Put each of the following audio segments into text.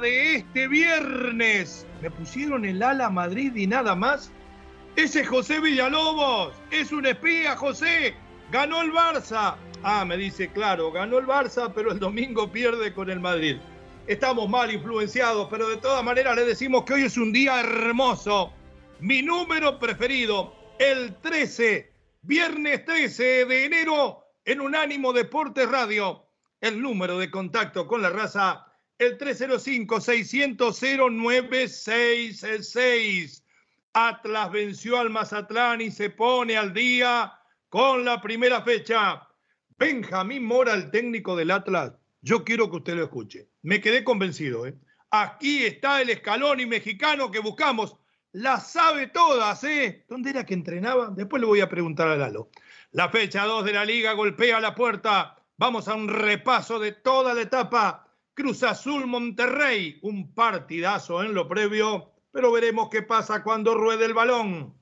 De este viernes. Me pusieron el ala Madrid y nada más. Ese José Villalobos es un espía, José. Ganó el Barça. Ah, me dice, claro, ganó el Barça, pero el domingo pierde con el Madrid. Estamos mal influenciados, pero de todas maneras le decimos que hoy es un día hermoso. Mi número preferido, el 13, viernes 13 de enero, en Unánimo Deportes Radio. El número de contacto con la raza el 305-600-0966. Atlas venció al Mazatlán y se pone al día con la primera fecha. Benjamín Mora, el técnico del Atlas, yo quiero que usted lo escuche. Me quedé convencido. ¿eh? Aquí está el escalón y mexicano que buscamos. La sabe todas, ¿eh? ¿Dónde era que entrenaba? Después le voy a preguntar a Lalo. La fecha 2 de la liga golpea la puerta. Vamos a un repaso de toda la etapa Cruz Azul Monterrey, un partidazo en lo previo, pero veremos qué pasa cuando ruede el balón.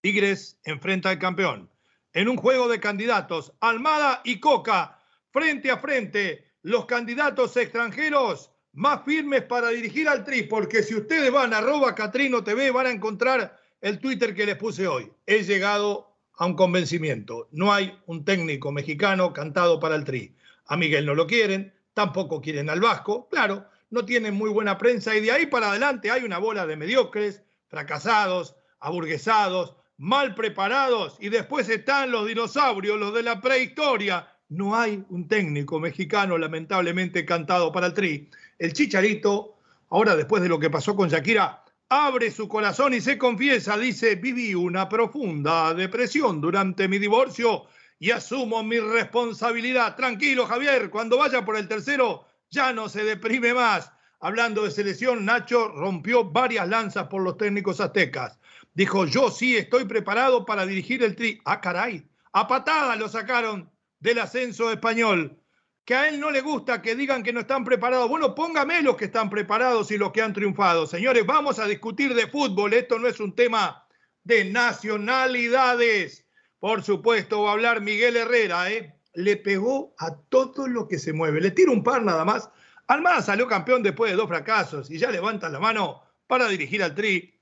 Tigres enfrenta al campeón. En un juego de candidatos, Almada y Coca, frente a frente, los candidatos extranjeros más firmes para dirigir al Tri, porque si ustedes van a arroba Catrino TV van a encontrar el Twitter que les puse hoy. He llegado a un convencimiento. No hay un técnico mexicano cantado para el Tri. A Miguel no lo quieren, tampoco quieren al Vasco, claro, no tienen muy buena prensa y de ahí para adelante hay una bola de mediocres, fracasados, aburguesados, mal preparados y después están los dinosaurios, los de la prehistoria. No hay un técnico mexicano lamentablemente cantado para el tri. El Chicharito, ahora después de lo que pasó con Shakira, abre su corazón y se confiesa, dice, viví una profunda depresión durante mi divorcio y asumo mi responsabilidad. Tranquilo, Javier, cuando vaya por el tercero, ya no se deprime más. Hablando de selección, Nacho rompió varias lanzas por los técnicos aztecas. Dijo, yo sí estoy preparado para dirigir el tri. Ah, caray, a patada lo sacaron del ascenso español. Que a él no le gusta que digan que no están preparados. Bueno, póngame los que están preparados y los que han triunfado. Señores, vamos a discutir de fútbol. Esto no es un tema de nacionalidades. Por supuesto, va a hablar Miguel Herrera, ¿eh? Le pegó a todo lo que se mueve. Le tira un par nada más. Almada salió campeón después de dos fracasos y ya levanta la mano para dirigir al Tri.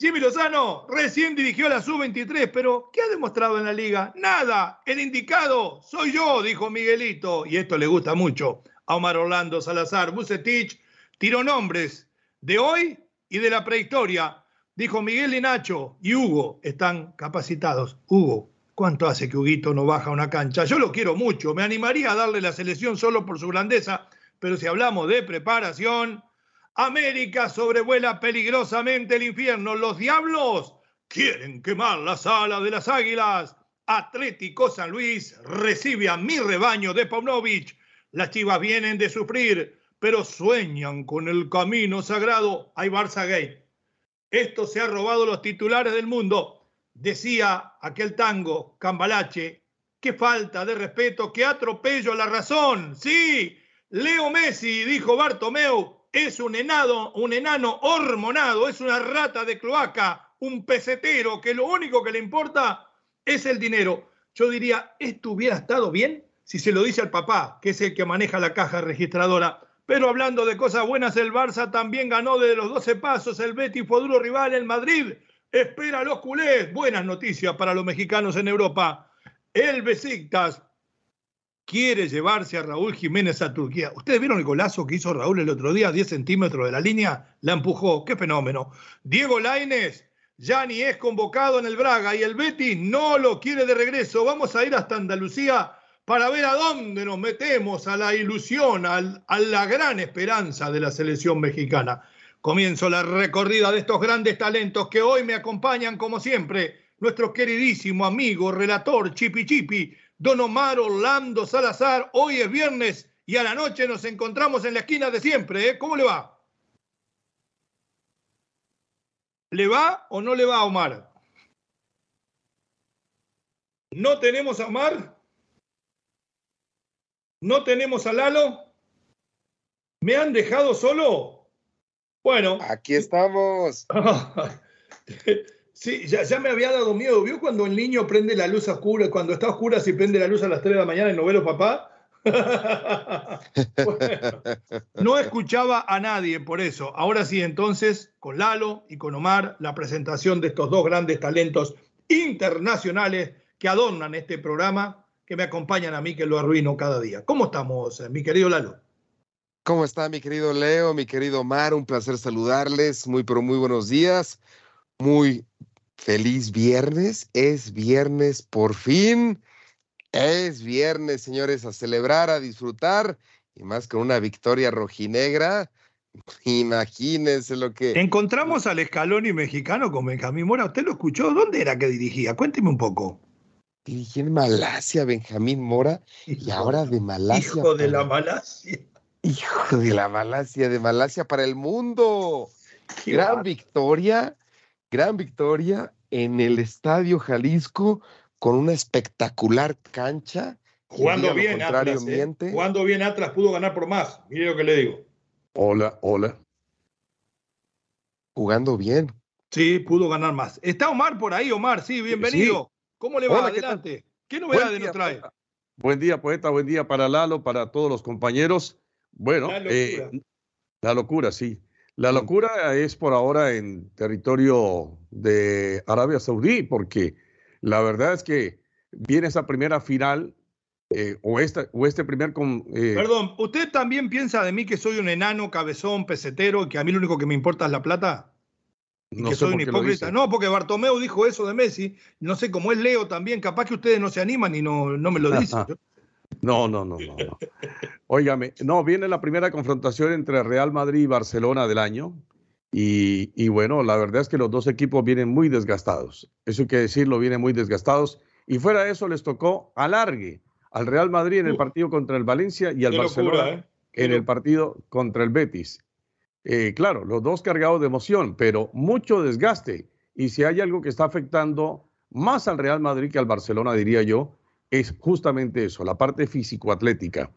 Jimmy Lozano recién dirigió la Sub-23, pero ¿qué ha demostrado en la liga? Nada. El indicado soy yo, dijo Miguelito. Y esto le gusta mucho a Omar Orlando Salazar. Bucetich tiró nombres de hoy y de la prehistoria. Dijo Miguel y Nacho y Hugo están capacitados. Hugo, ¿Cuánto hace que Huguito no baja una cancha? Yo lo quiero mucho, me animaría a darle la selección solo por su grandeza, pero si hablamos de preparación, América sobrevuela peligrosamente el infierno. Los diablos quieren quemar la sala de las águilas. Atlético San Luis recibe a mi rebaño de Paunovic. Las chivas vienen de sufrir, pero sueñan con el camino sagrado. Hay Barça Gay. Esto se ha robado los titulares del mundo. Decía aquel tango, Cambalache, qué falta de respeto, qué atropello a la razón. Sí, Leo Messi, dijo Bartomeu, es un enano, un enano hormonado, es una rata de cloaca, un pesetero que lo único que le importa es el dinero. Yo diría, esto hubiera estado bien si se lo dice al papá, que es el que maneja la caja registradora. Pero hablando de cosas buenas, el Barça también ganó de los 12 pasos. El Betis fue duro rival en Madrid. Espera a los culés. Buenas noticias para los mexicanos en Europa. El Besiktas quiere llevarse a Raúl Jiménez a Turquía. ¿Ustedes vieron el golazo que hizo Raúl el otro día, 10 centímetros de la línea? La empujó. ¡Qué fenómeno! Diego Laines ya ni es convocado en el Braga y el Betis no lo quiere de regreso. Vamos a ir hasta Andalucía para ver a dónde nos metemos, a la ilusión, a la gran esperanza de la selección mexicana. Comienzo la recorrida de estos grandes talentos que hoy me acompañan como siempre. Nuestro queridísimo amigo, relator Chipi Chipi, Don Omar Orlando Salazar. Hoy es viernes y a la noche nos encontramos en la esquina de siempre. ¿eh? ¿Cómo le va? ¿Le va o no le va a Omar? ¿No tenemos a Omar? ¿No tenemos a Lalo? ¿Me han dejado solo? Bueno. Aquí estamos. Sí, ya, me había dado miedo. ¿Vio cuando el niño prende la luz oscura, cuando está oscura, si prende la luz a las 3 de la mañana y no ve papá? no escuchaba a nadie por eso. Ahora sí, entonces, con Lalo y con Omar, la presentación de estos dos grandes talentos internacionales que adornan este programa, que me acompañan a mí, que lo arruino cada día. ¿Cómo estamos, eh, mi querido Lalo? ¿Cómo está, mi querido Leo, mi querido Omar? Un placer saludarles. Muy, pero muy buenos días. Muy feliz viernes. Es viernes por fin. Es viernes, señores, a celebrar, a disfrutar, y más con una victoria rojinegra. Imagínense lo que. Encontramos al Escaloni mexicano con Benjamín Mora. ¿Usted lo escuchó? ¿Dónde era que dirigía? Cuénteme un poco. Dirigía en Malasia, Benjamín Mora, y ahora de Malasia. Hijo de la Malasia. Hijo de la Malasia, de Malasia para el mundo. gran victoria, gran victoria en el Estadio Jalisco con una espectacular cancha. Jugando bien, Atlas, ¿eh? jugando bien Atlas pudo ganar por más. Mire lo que le digo. Hola, hola. Jugando bien. Sí, pudo ganar más. Está Omar por ahí, Omar, sí, bienvenido. ¿Cómo le va? Adelante. ¿Qué, novedades nos trae? Buen día, poeta, buen día para Lalo, para todos los compañeros. Bueno, la locura, eh, la locura sí. La locura es por ahora en territorio de Arabia Saudí, porque la verdad es que viene esa primera final eh, o, esta, o este primer... Con, eh, Perdón, ¿usted también piensa de mí que soy un enano, cabezón, pesetero, que a mí lo único que me importa es la plata? no que soy un hipócrita. No, porque Bartomeu dijo eso de Messi. No sé cómo es Leo también. Capaz que ustedes no se animan y no, no me lo dicen. no, no, no, no. no. Óigame, no, viene la primera confrontación entre Real Madrid y Barcelona del año. Y, bueno, la verdad es que los dos equipos vienen muy desgastados. Eso hay que decirlo, vienen muy desgastados. Y fuera de eso les tocó alargue al Real Madrid en el partido contra el Valencia y al Barcelona ¿eh? en el partido contra el Betis. Eh, claro, los dos cargados de emoción, pero mucho desgaste. Y si hay algo que está afectando más al Real Madrid que al Barcelona, diría yo, es justamente eso, la parte físico-atlética.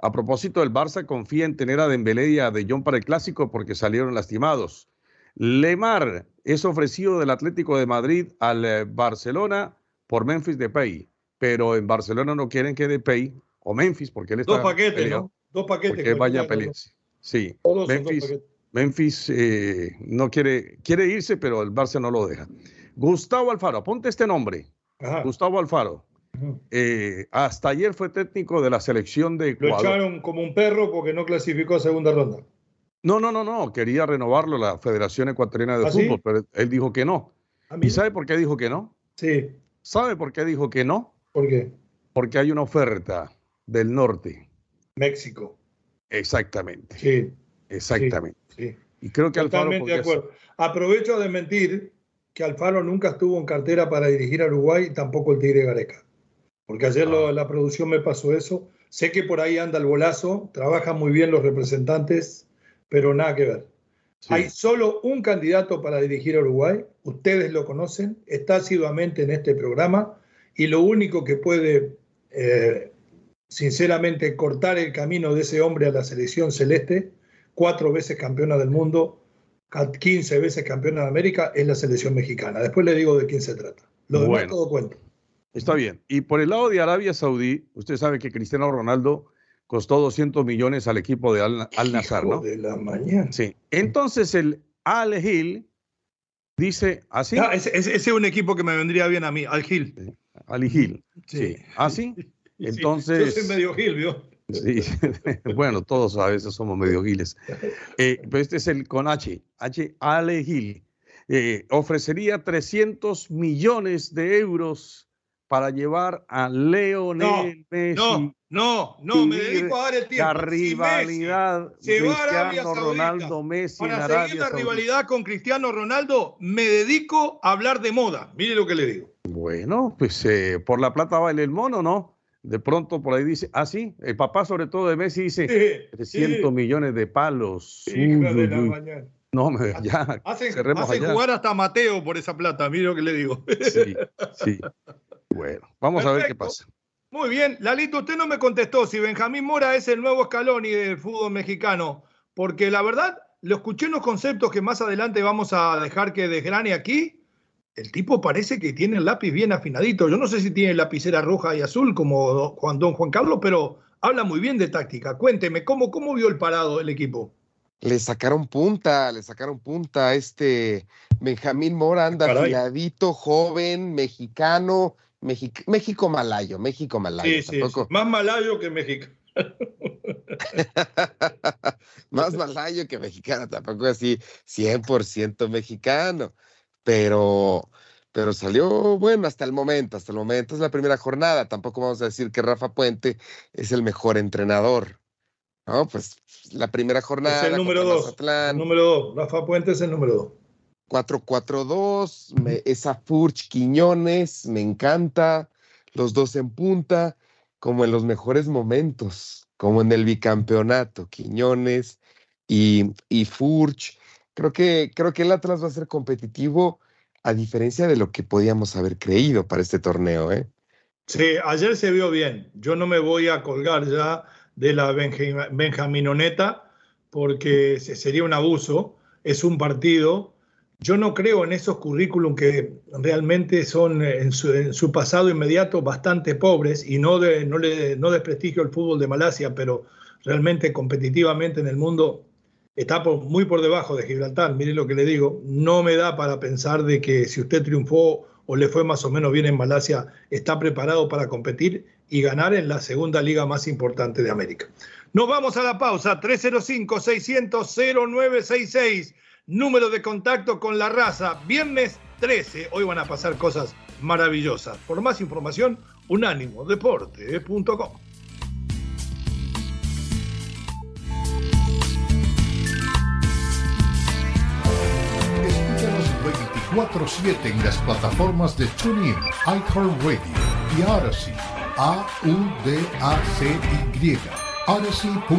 A propósito, el Barça confía en tener a Dembélé y a De Jong para el Clásico porque salieron lastimados. Lemar es ofrecido del Atlético de Madrid al eh, Barcelona por Memphis Depay, pero en Barcelona no quieren que Depay o Memphis, porque él está... Dos paquetes, ¿no? Dos paquetes. Que vaya a pelearse. Sí, Memphis, Memphis eh, no quiere, quiere irse, pero el Barça no lo deja. Gustavo Alfaro, apunte este nombre. Gustavo Alfaro. Eh, hasta ayer fue técnico de la selección de Ecuador. Lo echaron como un perro porque no clasificó a segunda ronda. No, no, no, no. Quería renovarlo la Federación Ecuatoriana de ¿Ah, Fútbol, pero él dijo que no. Ah, ¿Y sabe por qué dijo que no? Sí. ¿Sabe por qué dijo que no? ¿Por qué? Porque hay una oferta del norte. México. Exactamente. Sí. Exactamente. Sí. Y creo que Totalmente de acuerdo. Aprovecho de mentir que Alfaro nunca estuvo en cartera para dirigir a Uruguay y tampoco el Tigre Gareca. Porque ayer ah. la producción me pasó eso. Sé que por ahí anda el bolazo, trabajan muy bien los representantes, pero nada que ver. Hay solo un candidato para dirigir a Uruguay, ustedes lo conocen, está asiduamente en este programa y lo único que puede, eh, sinceramente, cortar el camino de ese hombre a la selección celeste, cuatro veces campeona del mundo, 15 veces campeona de América, es la selección mexicana. Después le digo de quién se trata. Lo demás todo cuento. Está bien. Y por el lado de Arabia Saudí, usted sabe que Cristiano Ronaldo costó 200 millones al equipo de Al, Al Nazar, ¿no? de la mañana. Sí. Entonces el Al Hil dice así. Ah, ese, es un equipo que me vendría bien a mí, al Gil. Al Hil. Sí. ¿Así? Entonces. Yo soy medio Gil, ¿vio? Sí, bueno, todos a veces somos medio giles. Eh, pero este es el con H, H. Ale Gil. Eh, ofrecería 300 millones de euros para llevar a Leonel Messi. No, no, no, me dedico a dar el tiempo. La Si Messi rivalidad Arabia Cristiano Ronaldo Messi en Para Arabia seguir la Saudita. rivalidad con Cristiano Ronaldo, me dedico a hablar de moda. Mire lo que le digo. Bueno, pues eh, por la plata vale el mono, ¿no? De pronto por ahí dice, ah, sí, el papá sobre todo de Messi dice 300 millones de palos. Uy, Hija de uy, la uy. mañana. No, me- ya, Hacen, cerremos hacen allá. jugar hasta Mateo por esa plata, mire lo que le digo. Sí, sí. Bueno, vamos a ver qué pasa. Muy bien, Lalito, usted no me contestó si Benjamín Mora es el nuevo Scaloni del fútbol mexicano, porque la verdad, lo escuché en los conceptos que más adelante vamos a dejar que desgrane aquí. El tipo parece que tiene el lápiz bien afinadito. Yo no sé si tiene lapicera roja y azul como Juan Don Juan Carlos, pero habla muy bien de táctica. Cuénteme, ¿cómo, cómo vio el parado del equipo? Le sacaron punta, le sacaron punta a este Benjamín Mora, anda afiladito, joven, mexicano, Mexic- México-Malayo, México-Malayo. tampoco, Más malayo que mexicano. más malayo que mexicano, tampoco así 100% mexicano, pero, pero salió bueno hasta el momento, hasta el momento es la primera jornada, tampoco vamos a decir que Rafa Puente es el mejor entrenador, ¿no? Pues la primera jornada. es el número dos. Mazatlán, El número dos. Rafa Puente es el número dos. 4-4-2, me- esa Furch Quiñones, me encanta, los dos en punta, como en los mejores momentos, como en el bicampeonato, Quiñones y, y Furch. Creo que, creo que el Atlas va a ser competitivo a diferencia de lo que podíamos haber creído para este torneo, ¿eh? Sí, ayer se vio bien. Yo no me voy a colgar ya de la Benja- Benjaminoneta porque se- sería un abuso. Es un partido. Yo no creo en esos currículum que realmente son eh, en su, en su pasado inmediato bastante pobres y no, de, no, le, no desprestigio el fútbol de Malasia, pero realmente competitivamente en el mundo está por- muy por debajo de Gibraltar. Mire lo que le digo, no me da para pensar de que si usted triunfó o le fue más o menos bien en Malasia, está preparado para competir y ganar en la segunda liga más importante de América. Nos vamos a la pausa, 305-600-0966, número de contacto con la raza, viernes 13, hoy van a pasar cosas maravillosas. Por más información, unánimodeporte.com. Escúchanos 24-7 en las plataformas de TuneIn, iHeartRadio y Odyssey. A-U-D-A-C-Y. Odyssey.com.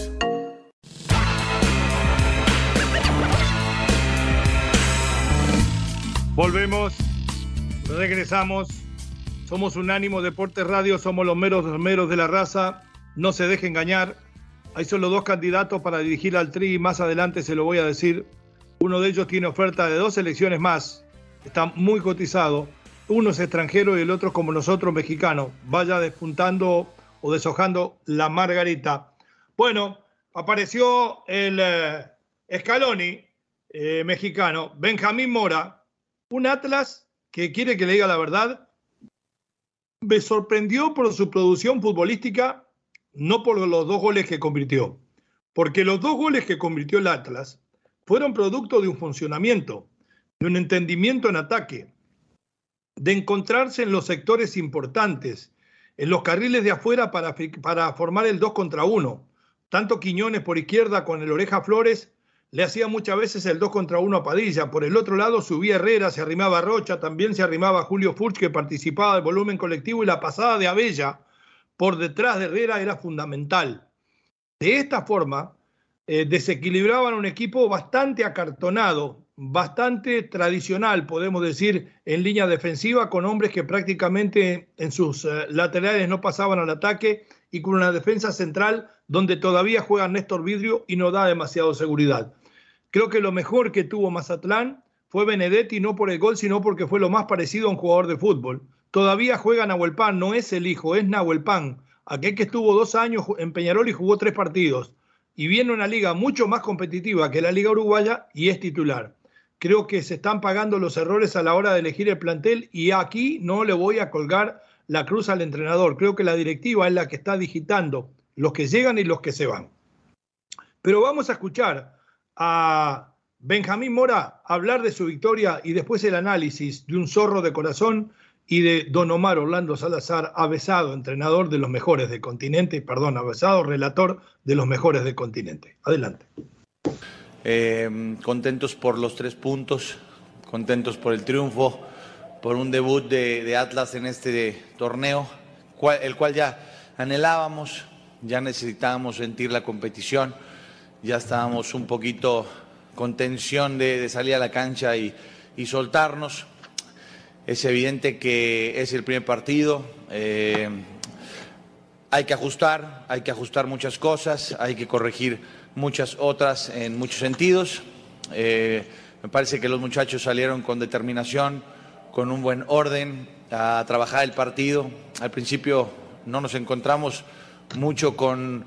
Volvemos, regresamos. Somos Unánimo Deportes Radio, somos los meros, meros de la raza. No se deje engañar. Hay solo dos candidatos para dirigir al Tri. Más adelante se lo voy a decir. Uno de ellos tiene oferta de dos elecciones más. Está muy cotizado. Uno es extranjero y el otro, como nosotros, mexicano. Vaya despuntando o deshojando la margarita. Bueno, apareció el eh, Scaloni, eh, mexicano, Benjamín Mora, un Atlas que quiere que le diga la verdad. Me sorprendió por su producción futbolística, no por los dos goles que convirtió, porque los dos goles que convirtió el Atlas fueron producto de un funcionamiento, de un entendimiento en ataque, de encontrarse en los sectores importantes, en los carriles de afuera para, formar el 2 contra 1. Tanto Quiñones por izquierda con el Oreja Flores le hacía muchas veces el 2 contra 1 a Padilla. Por el otro lado subía Herrera, se arrimaba Rocha, también se arrimaba Julio Furch, que participaba del volumen colectivo, y la pasada de Abella por detrás de Herrera era fundamental. De esta forma, eh, desequilibraban un equipo bastante acartonado, bastante tradicional, podemos decir, en línea defensiva, con hombres que prácticamente en sus eh, laterales no pasaban al ataque y con una defensa central donde todavía juega Néstor Vidrio y no da demasiado seguridad. Creo que lo mejor que tuvo Mazatlán fue Benedetti, no por el gol, sino porque fue lo más parecido a un jugador de fútbol. Todavía juega Nahuel Pan, no es el hijo, es Nahuel Pan, aquel que estuvo dos años en Peñarol y jugó tres partidos. Y viene una liga mucho más competitiva que la Liga Uruguaya y es titular. Creo que se están pagando los errores a la hora de elegir el plantel y aquí no le voy a colgar la cruz al entrenador. Creo que la directiva es la que está digitando los que llegan y los que se van. Pero vamos a escuchar a Benjamín Mora hablar de su victoria y después el análisis de un zorro de corazón y de Don Omar Orlando Salazar, avesado entrenador de los mejores del continente, perdón, avesado relator de los mejores del continente. Adelante. Eh, contentos por los tres puntos, contentos por el triunfo, por un debut de, Atlas en este torneo, el cual ya anhelábamos, ya necesitábamos sentir la competición, ya estábamos un poquito con tensión de, salir a la cancha y, soltarnos. Es evidente que es el primer partido. Eh, hay que ajustar, hay que ajustar muchas cosas, hay que corregir muchas otras en muchos sentidos. Eh, me parece que los muchachos salieron con determinación, con un buen orden a trabajar el partido. Al principio no nos encontramos mucho con,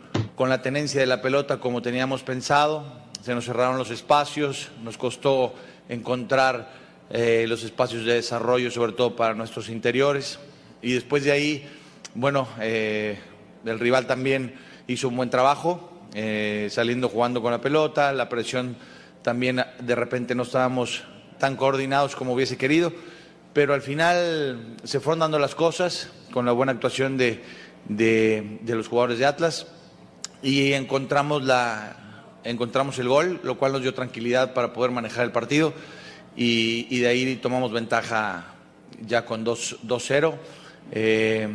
la tenencia de la pelota como teníamos pensado, se nos cerraron los espacios, nos costó encontrar eh, los espacios de desarrollo, sobre todo para nuestros interiores. Y después de ahí, bueno, eh, el rival también hizo un buen trabajo, eh, saliendo jugando con la pelota, la presión también de repente no estábamos tan coordinados como hubiese querido. Pero al final se fueron dando las cosas con la buena actuación de, los jugadores de Atlas y encontramos, la, encontramos el gol, lo cual nos dio tranquilidad para poder manejar el partido y, de ahí tomamos ventaja ya con 2-0. Eh,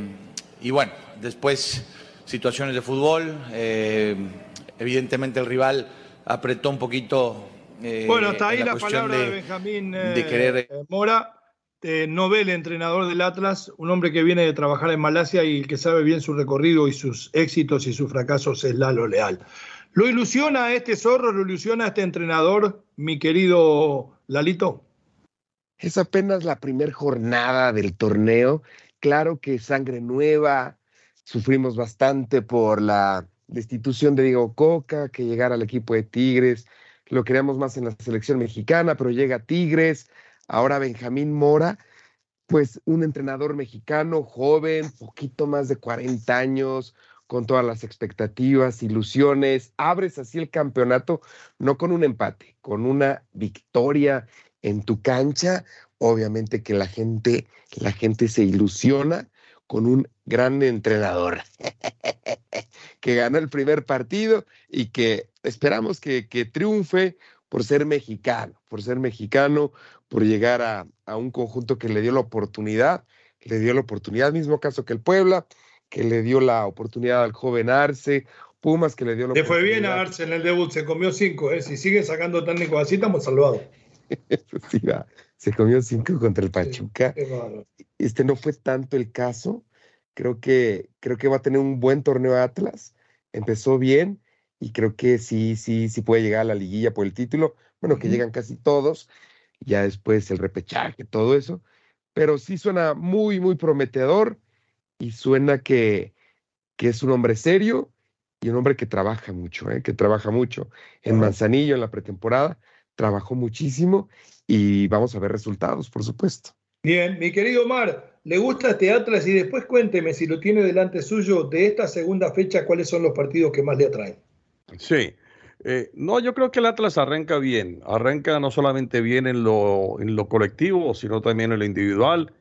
y bueno, después situaciones de fútbol, eh, evidentemente el rival apretó un poquito. Eh, bueno, hasta ahí la, palabra de, Benjamín de querer, Mora eh, Nobel, entrenador del Atlas, un hombre que viene de trabajar en Malasia y que sabe bien su recorrido y sus éxitos y sus fracasos es Lalo Leal. ¿Lo ilusiona a este zorro, lo ilusiona a este entrenador, mi querido Lalito? Es apenas la primera jornada del torneo. Claro que sangre nueva. Sufrimos bastante por la destitución de Diego Coca, que llegara al equipo de Tigres. Lo queríamos más en la selección mexicana, pero llega Tigres Ahora Benjamín Mora, pues un entrenador mexicano, joven, poquito más de 40 años, con todas las expectativas, ilusiones, abres así el campeonato, no con un empate, con una victoria en tu cancha, obviamente que la gente, la gente se ilusiona con un gran entrenador que gana el primer partido y que esperamos que, que triunfe por ser mexicano, por ser mexicano, por llegar a, un conjunto que le dio la oportunidad, le dio la oportunidad, mismo caso que el Puebla, que le dio la oportunidad al joven Arce, Pumas que le dio la le fue bien a Arce en el debut, se comió cinco, ¿eh? si sigue sacando técnico así estamos salvados. se comió cinco contra el Pachuca. este no fue tanto el caso. Creo que, creo que va a tener un buen torneo Atlas. Empezó bien y creo que sí, sí, sí puede llegar a la liguilla por el título. Bueno, que llegan casi todos, ya después el repechaje, todo eso. Pero sí suena muy, muy prometedor y suena que, que es un hombre serio y un hombre que trabaja mucho, ¿eh? que trabaja mucho. En Manzanillo, en la pretemporada, trabajó muchísimo y vamos a ver resultados, por supuesto. Bien, mi querido Omar, ¿le gusta este Atlas? Y después cuénteme, si lo tiene delante suyo, de esta segunda fecha, ¿cuáles son los partidos que más le atraen? Sí. Eh, no, yo creo que el Atlas arranca bien. Arranca no solamente bien en lo, en lo colectivo, sino también en lo individual.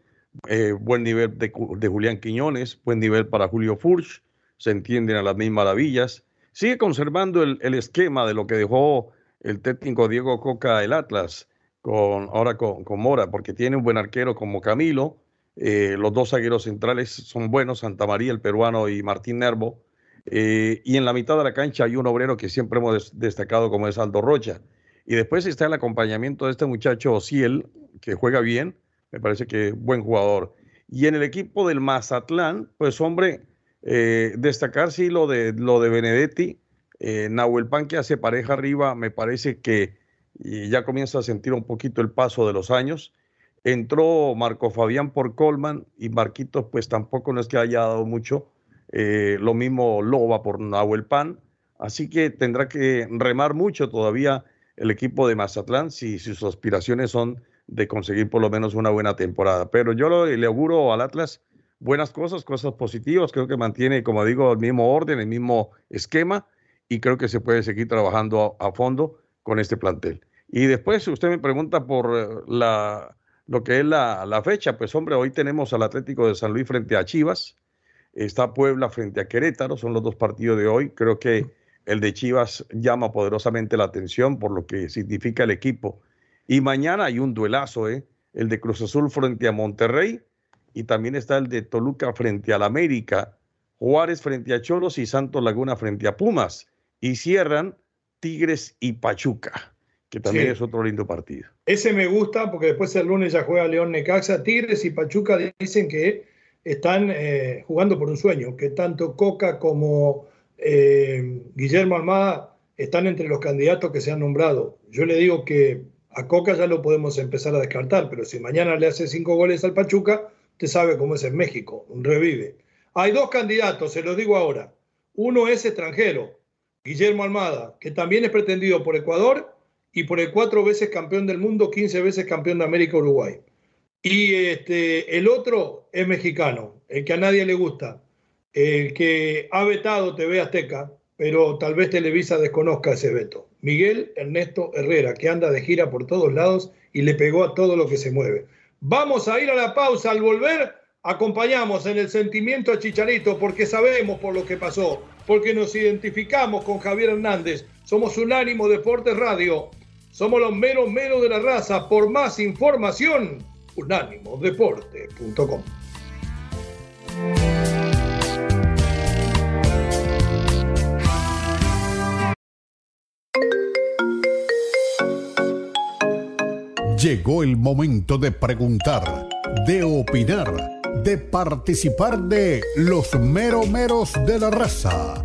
Eh, buen nivel de, Julián Quiñones, buen nivel para Julio Furch. Se entienden a las mismas maravillas. Sigue conservando el, esquema de lo que dejó el técnico Diego Coca el Atlas, con, ahora con, Mora, porque tiene un buen arquero como Camilo, eh, los dos zagueros centrales son buenos, Santa María, el peruano, y Martín Nervo. Eh, y en la mitad de la cancha hay un obrero que siempre hemos destacado como es Aldo Rocha. Y después está el acompañamiento de este muchacho Ociel, que juega bien, me parece que buen jugador. Y en el equipo del Mazatlán, pues hombre, eh, destacar sí lo de, lo de Benedetti, eh, Nahuel Pan que hace pareja arriba, me parece que ya comienza a sentir un poquito el paso de los años. Entró Marco Fabián por Colman y Marquitos pues tampoco no es que haya dado mucho. Eh, lo mismo Loba por Nahuel Pan. Así que tendrá que remar mucho todavía el equipo de Mazatlán si sus aspiraciones son de conseguir por lo menos una buena temporada. Pero yo le auguro al Atlas buenas cosas, cosas positivas. Creo que mantiene, como digo, el mismo orden, el mismo esquema y creo que se puede seguir trabajando a, fondo con este plantel. Y después usted me pregunta por eh, lo que es la, fecha. Pues hombre, hoy tenemos al Atlético de San Luis frente a Chivas. Está Puebla frente a Querétaro. Son los dos partidos de hoy. Creo que el de Chivas llama poderosamente la atención por lo que significa el equipo y mañana hay un duelazo, ¿eh? el de Cruz Azul frente a Monterrey y también está el de Toluca frente al América, Juárez frente a Cholos y Santos Laguna frente a Pumas. Y cierran Tigres y Pachuca, que también es otro lindo partido. Ese me gusta porque después el lunes ya juega León Necaxa. Tigres y Pachuca dicen que están eh, jugando por un sueño, que tanto Coca como eh, Guillermo Almada están entre los candidatos que se han nombrado. Yo le digo que a Coca ya lo podemos empezar a descartar, pero si mañana le hace cinco goles al Pachuca, usted sabe cómo es en México, revive. Hay dos candidatos, se los digo ahora. Uno es extranjero, Guillermo Almada, que también es pretendido por Ecuador y por el cuatro veces campeón del mundo, 15 veces campeón de América Uruguay. Y este, el otro es mexicano, el que a nadie le gusta, el que ha vetado TV Azteca, pero tal vez Televisa desconozca ese veto. Miguel Ernesto Herrera, que anda de gira por todos lados y le pegó a todo lo que se mueve. Vamos a ir a la pausa. Al volver, acompañamos en el sentimiento a Chicharito porque sabemos por lo que pasó, porque nos identificamos con Javier Hernández. Somos Unánimo Deportes Radio. Somos los meros meros de la raza. Por más información, unánimodeporte.com. Llegó el momento de preguntar, de opinar, de participar de los meromeros de la raza.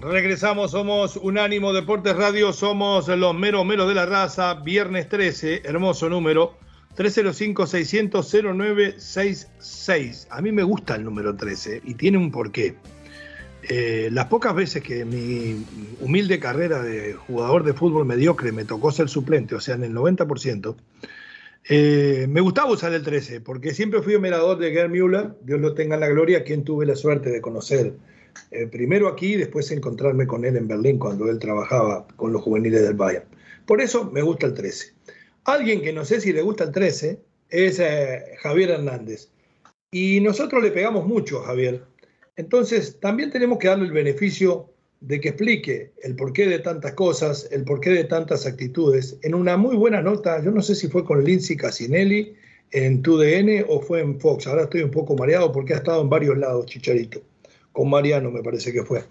regresamos, somos Unánimo Deportes Radio, somos los meros meros de la raza, viernes 13, hermoso número, 305-600-0966. A mí me gusta el número 13 y tiene un porqué. Eh, las pocas veces que mi humilde carrera de jugador de fútbol mediocre me tocó ser suplente, o sea, en el 90%, eh, me gustaba usar el 13, porque siempre fui admirador de Gerd Müller, Dios lo tenga en la gloria, quien tuve la suerte de conocer eh, primero aquí y después encontrarme con él en Berlín cuando él trabajaba con los juveniles del Bayern. Por eso me gusta el 13. Alguien que no sé si le gusta el 13 es eh, Javier Hernández. Y nosotros le pegamos mucho a Javier. Entonces también tenemos que darle el beneficio de que explique el porqué de tantas cosas, el porqué de tantas actitudes, en una muy buena nota, yo no sé si fue con Lindsay Casinelli en TUDN o fue en Fox, ahora estoy un poco mareado porque ha estado en varios lados, Chicharito con Mariano, me parece que fue,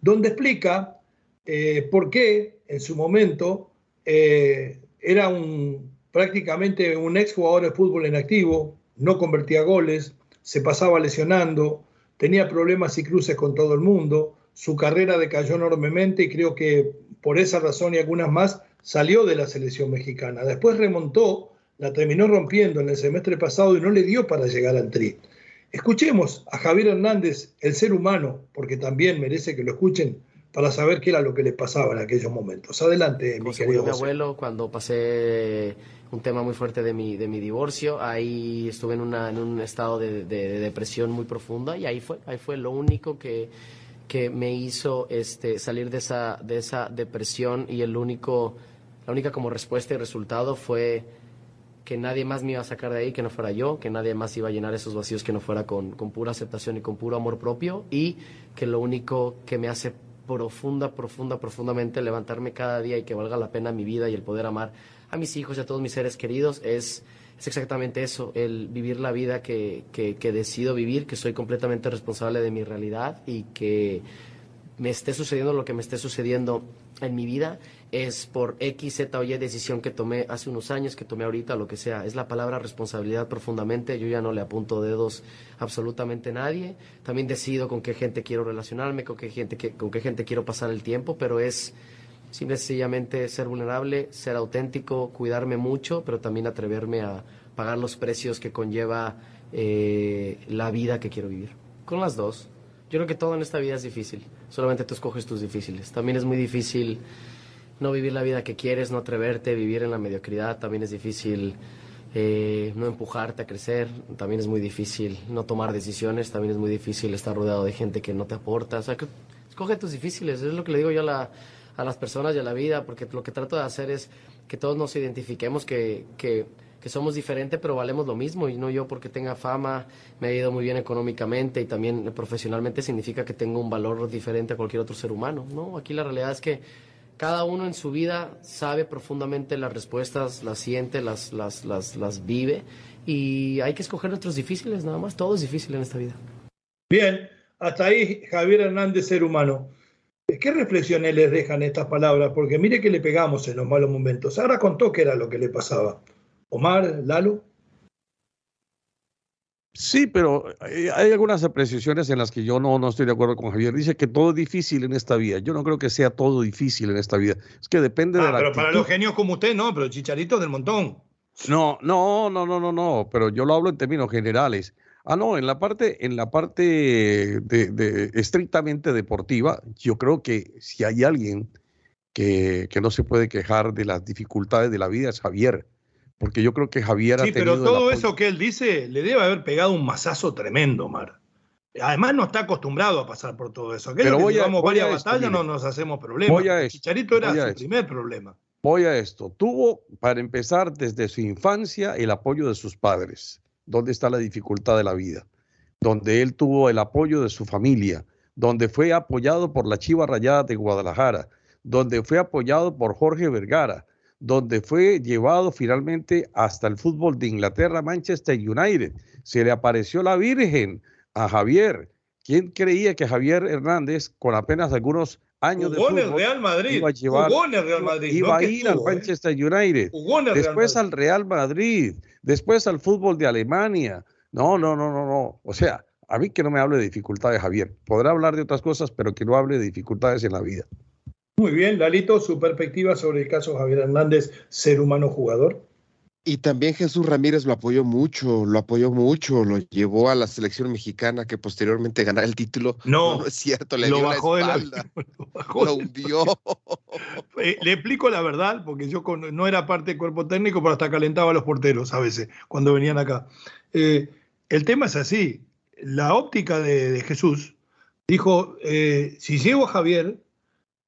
donde explica eh, por qué en su momento eh, era un, prácticamente un ex jugador de fútbol en activo, no convertía goles, se pasaba lesionando, tenía problemas y cruces con todo el mundo, su carrera decayó enormemente y creo que por esa razón y algunas más salió de la selección mexicana. Después remontó, la terminó rompiendo en el semestre pasado y no le dio para llegar al tri. Escuchemos a Javier Hernández, el ser humano, porque también merece que lo escuchen, para saber qué era lo que le pasaba en aquellos momentos. Adelante, mi querido mi abuelo cuando pasé un tema muy fuerte de mi, de mi divorcio, ahí estuve en, una, en un estado de, depresión muy profunda y ahí fue, ahí fue lo único que, que me hizo este, salir de esa, de esa depresión y el único, la única como respuesta y resultado fue que nadie más me iba a sacar de ahí que no fuera yo, que nadie más iba a llenar esos vacíos que no fuera con, con pura aceptación y con puro amor propio y que lo único que me hace profunda, profunda, profundamente levantarme cada día y que valga la pena mi vida y el poder amar a mis hijos y a todos mis seres queridos es, es exactamente eso, el vivir la vida que, que, que decido vivir, que soy completamente responsable de mi realidad y que me esté sucediendo lo que me esté sucediendo en mi vida es por X, Z o Y decisión que tomé hace unos años, que tomé ahorita, lo que sea. Es la palabra responsabilidad profundamente. Yo ya no le apunto dedos absolutamente a nadie. También decido con qué gente quiero relacionarme, con qué gente, con qué gente quiero pasar el tiempo, pero es simple sencillamente ser vulnerable, ser auténtico, cuidarme mucho, pero también atreverme a pagar los precios que conlleva eh, la vida que quiero vivir. Con las dos. Yo creo que todo en esta vida es difícil. Solamente tú escoges tus difíciles. También es muy difícil no vivir la vida que quieres, no atreverte, vivir en la mediocridad, también es difícil eh, no empujarte a crecer, también es muy difícil no tomar decisiones, también es muy difícil estar rodeado de gente que no te aporta, o sea, que escoge tus difíciles, es lo que le digo yo a, la, a las personas y a la vida, porque lo que trato de hacer es que todos nos identifiquemos que, que, que somos diferentes, pero valemos lo mismo, y no yo porque tenga fama, me he ido muy bien económicamente y también profesionalmente significa que tengo un valor diferente a cualquier otro ser humano, ¿no? Aquí la realidad es que cada uno en su vida sabe profundamente las respuestas, las siente, las, las, las, las vive y hay que escoger nuestros difíciles nada más. Todo es difícil en esta vida. Bien, hasta ahí Javier Hernández, ser humano. ¿Qué reflexiones les dejan estas palabras? Porque mire que le pegamos en los malos momentos. Ahora contó qué era lo que le pasaba. Omar, Lalo. Sí, pero eh, hay algunas apreciaciones en las que yo no, no estoy de acuerdo con Javier. Dice que todo es difícil en esta vida. Yo no creo que sea todo difícil en esta vida. Es que depende de ah, la. Pero para los genios como usted, no, pero Chicharito del montón. No, no, no, no, no, no. Pero yo lo hablo en términos generales. Ah, no, en la parte, en la parte de, estrictamente deportiva, yo creo que si hay alguien que, que no se puede quejar de las dificultades de la vida es Javier porque yo creo que Javier sí, pero todo eso que él dice le debe haber pegado un mazazo tremendo, Mar. Además no está acostumbrado a pasar por todo eso. Aquello pero que llevamos varias batallas no nos hacemos problemas. Chicharito era su primer problema. Voy a esto. Tuvo, para empezar, desde su infancia el apoyo de sus padres. ¿Dónde está la dificultad de la vida? Donde él tuvo el apoyo de su familia, donde fue apoyado por la Chiva Rayada de Guadalajara, donde fue apoyado por Jorge Vergara, donde fue llevado finalmente hasta el fútbol de Inglaterra, Manchester United. Se le apareció la Virgen a Javier. ¿Quién creía que Javier Hernández, con apenas algunos años de fútbol, Real Madrid. iba a llevar, Real Madrid. iba a ir al ¿eh? Manchester United, después al Real Madrid, después al fútbol de Alemania? No, no, no, no, no. O sea, a mí que no me hable de dificultades, Javier. Podrá hablar de otras cosas, pero que no hable de dificultades en la vida. Muy bien, Lalito, su perspectiva sobre el caso Javier Hernández, ser humano jugador. Y también Jesús Ramírez lo apoyó mucho, lo apoyó mucho, lo llevó a la selección mexicana que posteriormente ganara el título. No, no, es cierto, le dio bajó la espalda, lo, hundió. Eh, le explico la verdad, porque yo no era parte del cuerpo técnico, pero hasta calentaba a los porteros a veces cuando venían acá. Eh, el tema es así, la óptica de, Jesús dijo, eh, si llego a Javier,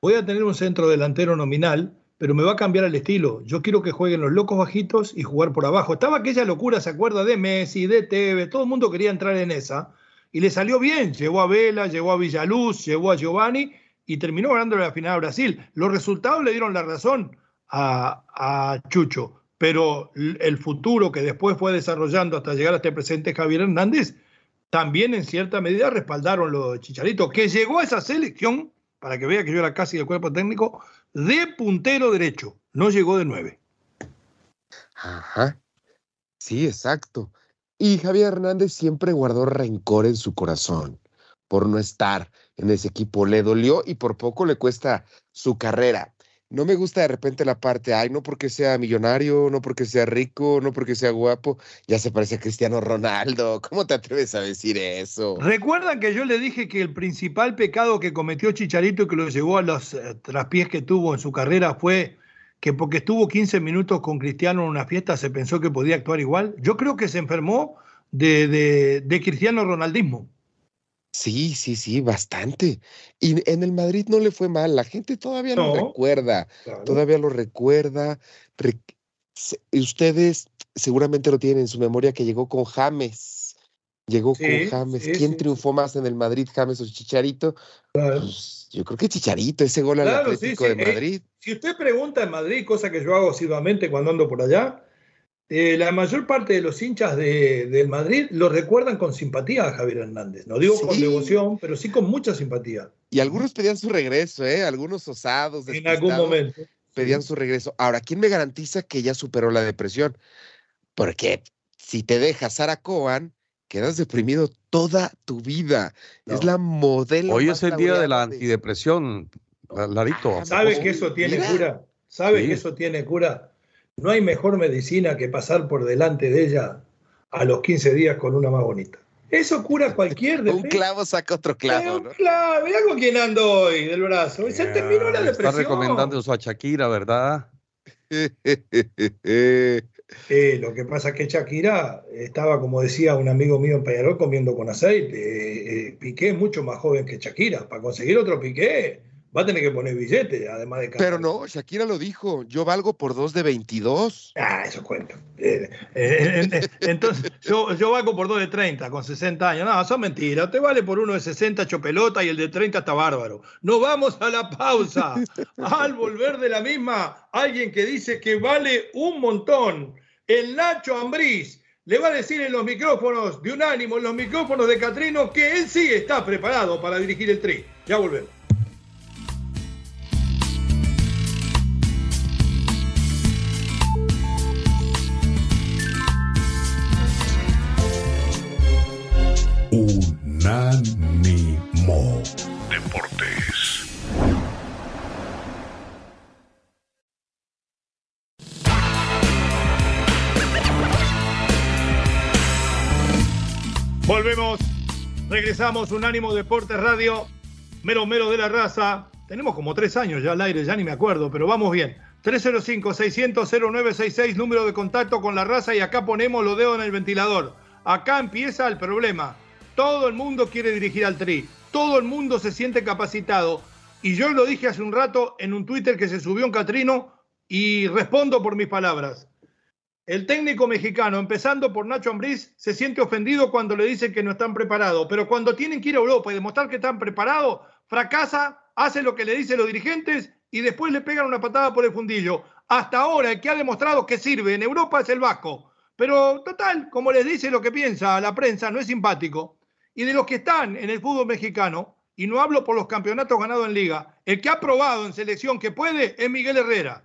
voy a tener un centro delantero nominal, pero me va a cambiar el estilo. Yo quiero que jueguen los locos bajitos y jugar por abajo. Estaba aquella locura, ¿se acuerda? De Messi, de Tevez, todo el mundo quería entrar en esa. Y le salió bien. Llegó a Vela, llegó a Villaluz, llegó a Giovanni y terminó ganando la final a Brasil. Los resultados le dieron la razón a, a Chucho, pero el futuro que después fue desarrollando hasta llegar a este presente Javier Hernández, también en cierta medida respaldaron lo de Chicharito, que llegó a esa selección para que vea que yo era casi el cuerpo técnico, de puntero derecho, no llegó de nueve. Ajá. Sí, exacto. Y Javier Hernández siempre guardó rencor en su corazón por no estar en ese equipo. Le dolió y por poco le cuesta su carrera. No me gusta de repente la parte, ay, no porque sea millonario, no porque sea rico, no porque sea guapo, ya se parece a Cristiano Ronaldo. ¿Cómo te atreves a decir eso? ¿Recuerdan que yo le dije que el principal pecado que cometió Chicharito y que lo llevó a los eh, traspiés que tuvo en su carrera fue que porque estuvo 15 minutos con Cristiano en una fiesta se pensó que podía actuar igual? Yo creo que se enfermó de, de, de Cristiano Ronaldismo. Sí, sí, sí, bastante. Y en el Madrid no le fue mal, la gente todavía lo recuerda, claro. todavía lo recuerda. Re- se- ustedes seguramente lo tienen en su memoria que llegó con James. Llegó Sí, con James. sí, ¿Quién sí, triunfó más en el Madrid, James o Chicharito? Claro. Pues, yo creo que Chicharito, ese gol al Claro, sí, Atlético de eh, Madrid. Si usted pregunta en Madrid, cosa que yo hago asiduamente cuando ando por allá, eh, la mayor parte de los hinchas de, del Madrid lo recuerdan con simpatía a Javier Hernández. No digo con devoción, pero sí con mucha simpatía. Y algunos pedían su regreso, ¿eh? Algunos osados, En algún momento. pedían su regreso. Ahora, ¿quién me garantiza que ya superó la depresión? Porque si te deja Sara Cohen, quedas deprimido toda tu vida. Es la modelo. Hoy más es el día de la antidepresión, La- Larito. Ah, ¿Sabe que eso tiene mira. cura? ¿Sabe Sí. que eso tiene cura? No hay mejor medicina que pasar por delante de ella a los 15 días con una más bonita. Eso cura cualquier Un defecto. clavo saca otro clavo, ¿no? Claro, mirá con quién ando hoy del brazo. Se terminó la Está depresión. recomendando eso a Shakira, ¿verdad? Eh, lo que pasa es que Shakira estaba, como decía un amigo mío en Peñarol, comiendo con aceite. Eh, eh, Piqué es mucho más joven que Shakira. Para conseguir otro Piqué va a tener que poner billete, además de Pero no, Shakira lo dijo. Yo valgo por dos de 22. Ah, eso cuento. Eh, eh, eh, entonces, yo, yo valgo por dos de 30 con 60 años. No, son mentiras. Usted vale por uno de 60 hecho pelota y el de 30 está bárbaro. Nos vamos a la pausa. Al volver de la misma, alguien que dice que vale un montón. El Nacho Ambriz le va a decir en los micrófonos de Unánimo, en los micrófonos de Catrino, que él sí está preparado para dirigir el tri. Ya volvemos. Unánimo Deportes. Volvemos, regresamos, Unánimo Deportes Radio, mero mero de la raza. Tenemos como tres años ya al aire, ya ni me acuerdo, pero vamos bien. 305-600-0966, número de contacto con la raza y acá ponemos los dedos en el ventilador. Acá empieza el problema. Todo el mundo quiere dirigir al Tri, todo el mundo se siente capacitado. Y yo lo dije hace un rato en un Twitter que se subió en Catrino y respondo por mis palabras. El técnico mexicano, empezando por Nacho Ambriz, se siente ofendido cuando le dicen que no están preparados, pero cuando tienen que ir a Europa y demostrar que están preparados, fracasa, hace lo que le dicen los dirigentes y después le pegan una patada por el fundillo. Hasta ahora el que ha demostrado que sirve en Europa es el Vasco. Pero total, como les dice lo que piensa la prensa, no es simpático. Y de los que están en el fútbol mexicano, y no hablo por los campeonatos ganados en liga, el que ha probado en selección que puede es Miguel Herrera.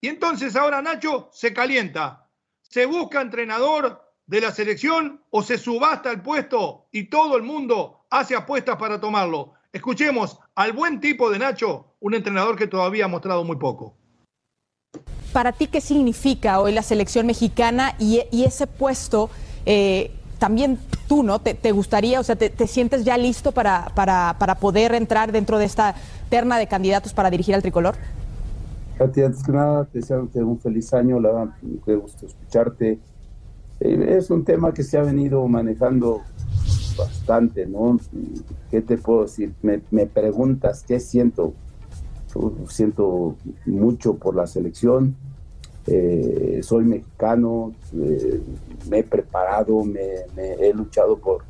Y entonces ahora Nacho se calienta. Se busca entrenador de la selección o se subasta el puesto y todo el mundo hace apuestas para tomarlo. Escuchemos al buen tipo de Nacho, un entrenador que todavía ha mostrado muy poco. Para ti, ¿qué significa hoy la selección mexicana y, ese puesto? eh, también tú, ¿no? ¿Te, te gustaría, o sea, te, te sientes ya listo para, para, para poder entrar dentro de esta terna de candidatos para dirigir al tricolor? Katy, antes que nada, te deseo un feliz año, la qué gusto escucharte. Eh, es un tema que se ha venido manejando bastante, ¿no? ¿Qué te puedo decir? Me, me preguntas qué siento. Siento mucho por la selección. Eh, soy mexicano, eh, me he preparado, me, me he luchado por,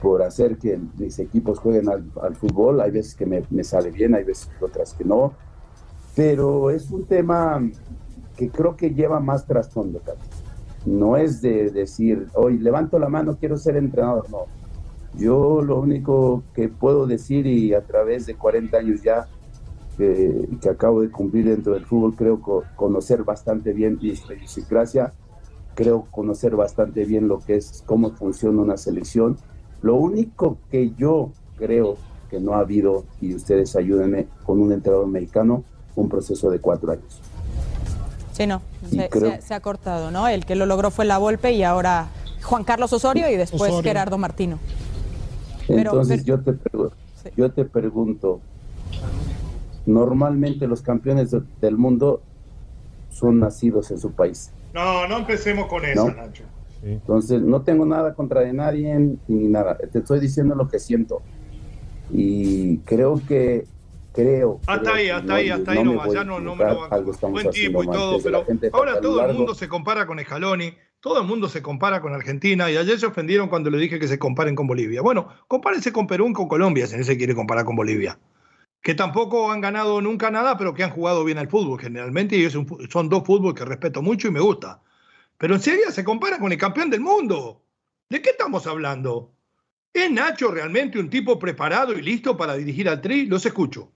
por hacer que mis equipos jueguen al, al fútbol. Hay veces que me, me sale bien, hay veces otras que no pero es un tema que creo que lleva más trasfondo. No es de decir, hoy levanto la mano, quiero ser entrenador, no. Yo lo único que puedo decir y a través de 40 años ya que, que acabo de cumplir dentro del fútbol, creo co conocer bastante bien y gracias, creo conocer bastante bien lo que es, cómo funciona una selección. Lo único que yo creo que no ha habido, y ustedes ayúdenme, con un entrenador mexicano, un proceso de cuatro años. Sí, no, se, ha cortado, ¿no? El que lo logró fue la Volpe y ahora Juan Carlos Osorio y después Gerardo Martino. Entonces Yo, te yo te pregunto, normalmente los campeones del mundo son nacidos en su país. No, no empecemos con eso, Nacho. Entonces, no tengo nada contra de nadie ni nada. Te estoy diciendo lo que siento. Y creo que creo. Hasta ahí, hasta ahí, hasta ahí nomás. Ya no, no me lo Buen tipo y todo, pero ahora todo el mundo se compara con Escaloni, todo el mundo se compara con Argentina y ayer se ofendieron cuando le dije que se comparen con Bolivia. Bueno, compárense con Perú y con Colombia si no se quiere comparar con Bolivia. Que tampoco han ganado nunca nada, pero que han jugado bien al fútbol generalmente y son dos fútbol que respeto mucho y me gusta. Pero en serio se compara con el campeón del mundo. ¿De qué estamos hablando? ¿Es Nacho realmente un tipo preparado y listo para dirigir al Tri? Los escucho.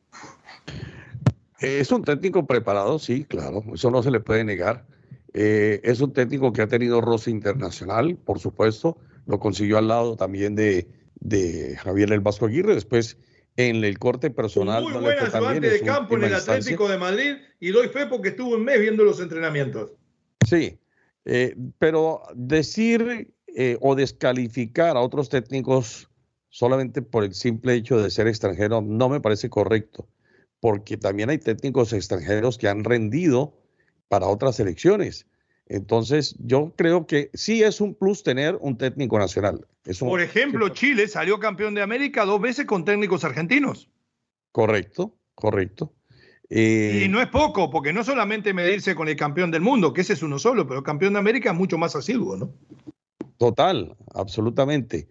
Es un técnico preparado, sí, claro, eso no se le puede negar. Eh, es un técnico que ha tenido roce internacional, por supuesto, lo consiguió al lado también de, de Javier El Vasco Aguirre, después en el corte personal. muy buen ayudante de campo en el Atlético de Madrid y doy fe porque estuvo un mes viendo los entrenamientos. Sí, eh, pero decir eh, o descalificar a otros técnicos solamente por el simple hecho de ser extranjero no me parece correcto, porque también hay técnicos extranjeros que han rendido para otras elecciones. Entonces, yo creo que sí es un plus tener un técnico nacional. Por ejemplo, Chile salió campeón de América dos veces con técnicos argentinos. Correcto, correcto. y eh, no es poco, porque no solamente medirse con el campeón del mundo, que ese es uno solo, pero el campeón de América es mucho más asiduo, ¿no? Total, absolutamente.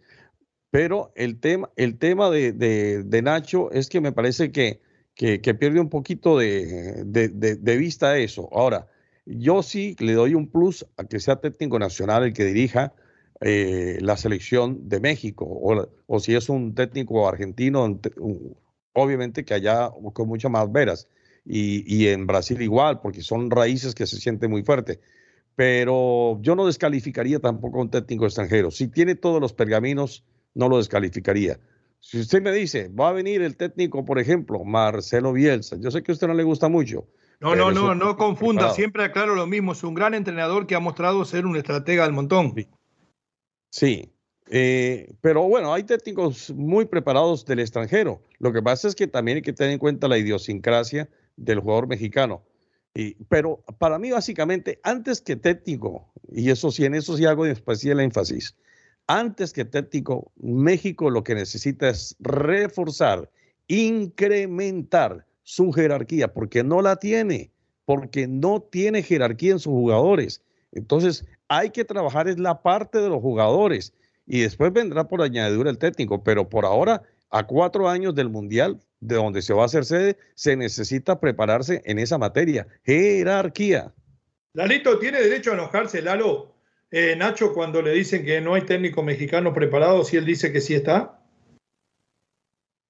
Pero el tema, el tema de, Nacho es que me parece que, que, pierde un poquito de, de, vista eso. Ahora, yo sí le doy un plus a que sea técnico nacional el que dirija eh, la selección de México, o, o, si es un técnico argentino, obviamente que allá con muchas más veras. Y, y en Brasil igual, porque son raíces que se sienten muy fuertes pero yo no descalificaría tampoco a un técnico extranjero. Si tiene todos los pergaminos, no lo descalificaría. Si usted me dice, va a venir el técnico, por ejemplo, Marcelo Bielsa, yo sé que a usted no le gusta mucho. No, no, no, no confunda, siempre aclaro lo mismo, es un gran entrenador que ha mostrado ser un estratega del montón. Sí, eh, pero bueno, hay técnicos muy preparados del extranjero. Lo que pasa es que también hay que tener en cuenta la idiosincrasia del jugador mexicano. Pero para mí, básicamente, antes que técnico, y eso sí, en eso sí hago especial énfasis, antes que técnico, México lo que necesita es reforzar, incrementar su jerarquía, porque no la tiene, porque no tiene jerarquía en sus jugadores. Entonces, hay que trabajar es la parte de los jugadores y después vendrá por añadidura el técnico, pero por ahora, a cuatro años del Mundial, de donde se va a hacer sede, se necesita prepararse en esa materia, jerarquía. Lalito, ¿tiene derecho a enojarse Lalo, eh, Nacho, cuando le dicen que no hay técnico mexicano preparado, si él dice que sí está?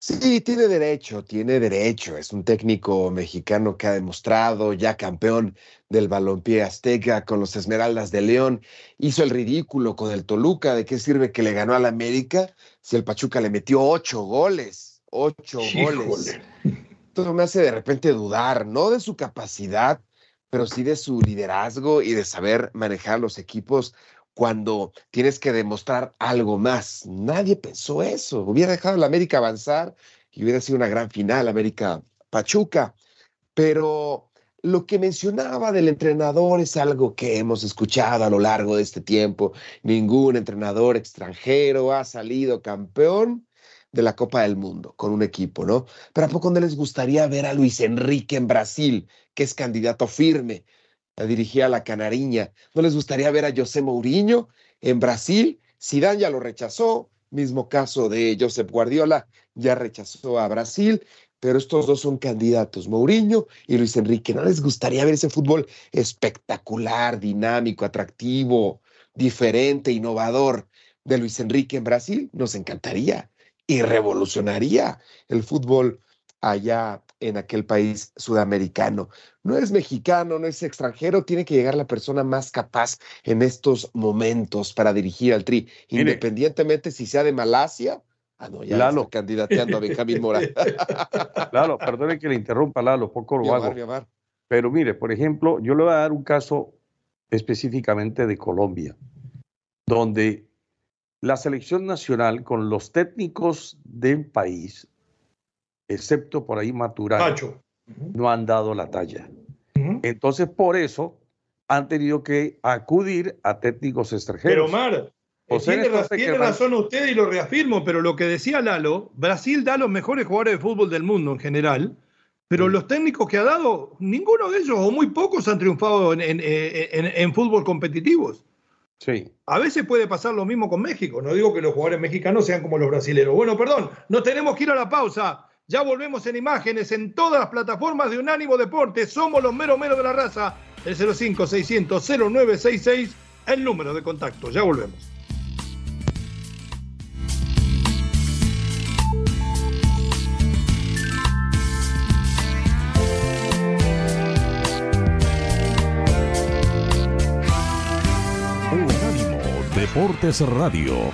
Sí, tiene derecho, tiene derecho. Es un técnico mexicano que ha demostrado, ya campeón del balompié azteca con los Esmeraldas de León, hizo el ridículo con el Toluca. ¿De qué sirve que le ganó al América si el Pachuca le metió ocho goles? ocho goles. Todo me hace de repente dudar, no de su capacidad, pero sí de su liderazgo y de saber manejar los equipos cuando tienes que demostrar algo más. Nadie pensó eso. Hubiera dejado la América avanzar y hubiera sido una gran final, América Pachuca. Pero lo que mencionaba del entrenador es algo que hemos escuchado a lo largo de este tiempo. Ningún entrenador extranjero ha salido campeón de la Copa del Mundo con un equipo, ¿no? Pero ¿a poco no les gustaría ver a Luis Enrique en Brasil, que es candidato firme a dirigir a la Canariña? ¿No les gustaría ver a José Mourinho en Brasil? Zidane ya lo rechazó, mismo caso de Josep Guardiola, ya rechazó a Brasil, pero estos dos son candidatos, Mourinho y Luis Enrique. ¿No les gustaría ver ese fútbol espectacular, dinámico, atractivo, diferente, innovador de Luis Enrique en Brasil? Nos encantaría y revolucionaría el fútbol allá en aquel país sudamericano. No es mexicano, no es extranjero, tiene que llegar la persona más capaz en estos momentos para dirigir al Tri, independientemente si sea de Malasia Ah, no, ya Lalo. está candidateando a Benjamín Mora. Lalo, perdone que le interrumpa, Lalo, poco lo hago. Pero mire, por ejemplo, yo le voy a dar un caso específicamente de Colombia, donde la selección nacional con los técnicos del país, excepto por ahí Maturana, no han dado la talla. Entonces, por eso han tenido que acudir a técnicos extranjeros. Pero Omar, tiene, razón usted y lo reafirmo, pero lo que decía Lalo, Brasil da los mejores jugadores de fútbol del mundo en general, pero los técnicos que ha dado, ninguno de ellos o muy pocos han triunfado en, fútbol competitivos. Sí. A veces puede pasar lo mismo con México. No digo que los jugadores mexicanos sean como los brasileños. Bueno, perdón, nos tenemos que ir a la pausa. Ya volvemos en imágenes en todas las plataformas de Unánimo Deportes. Somos los meros meros de la raza. El 05-600-0966, el número de contacto. Ya volvemos. Deportes Radio.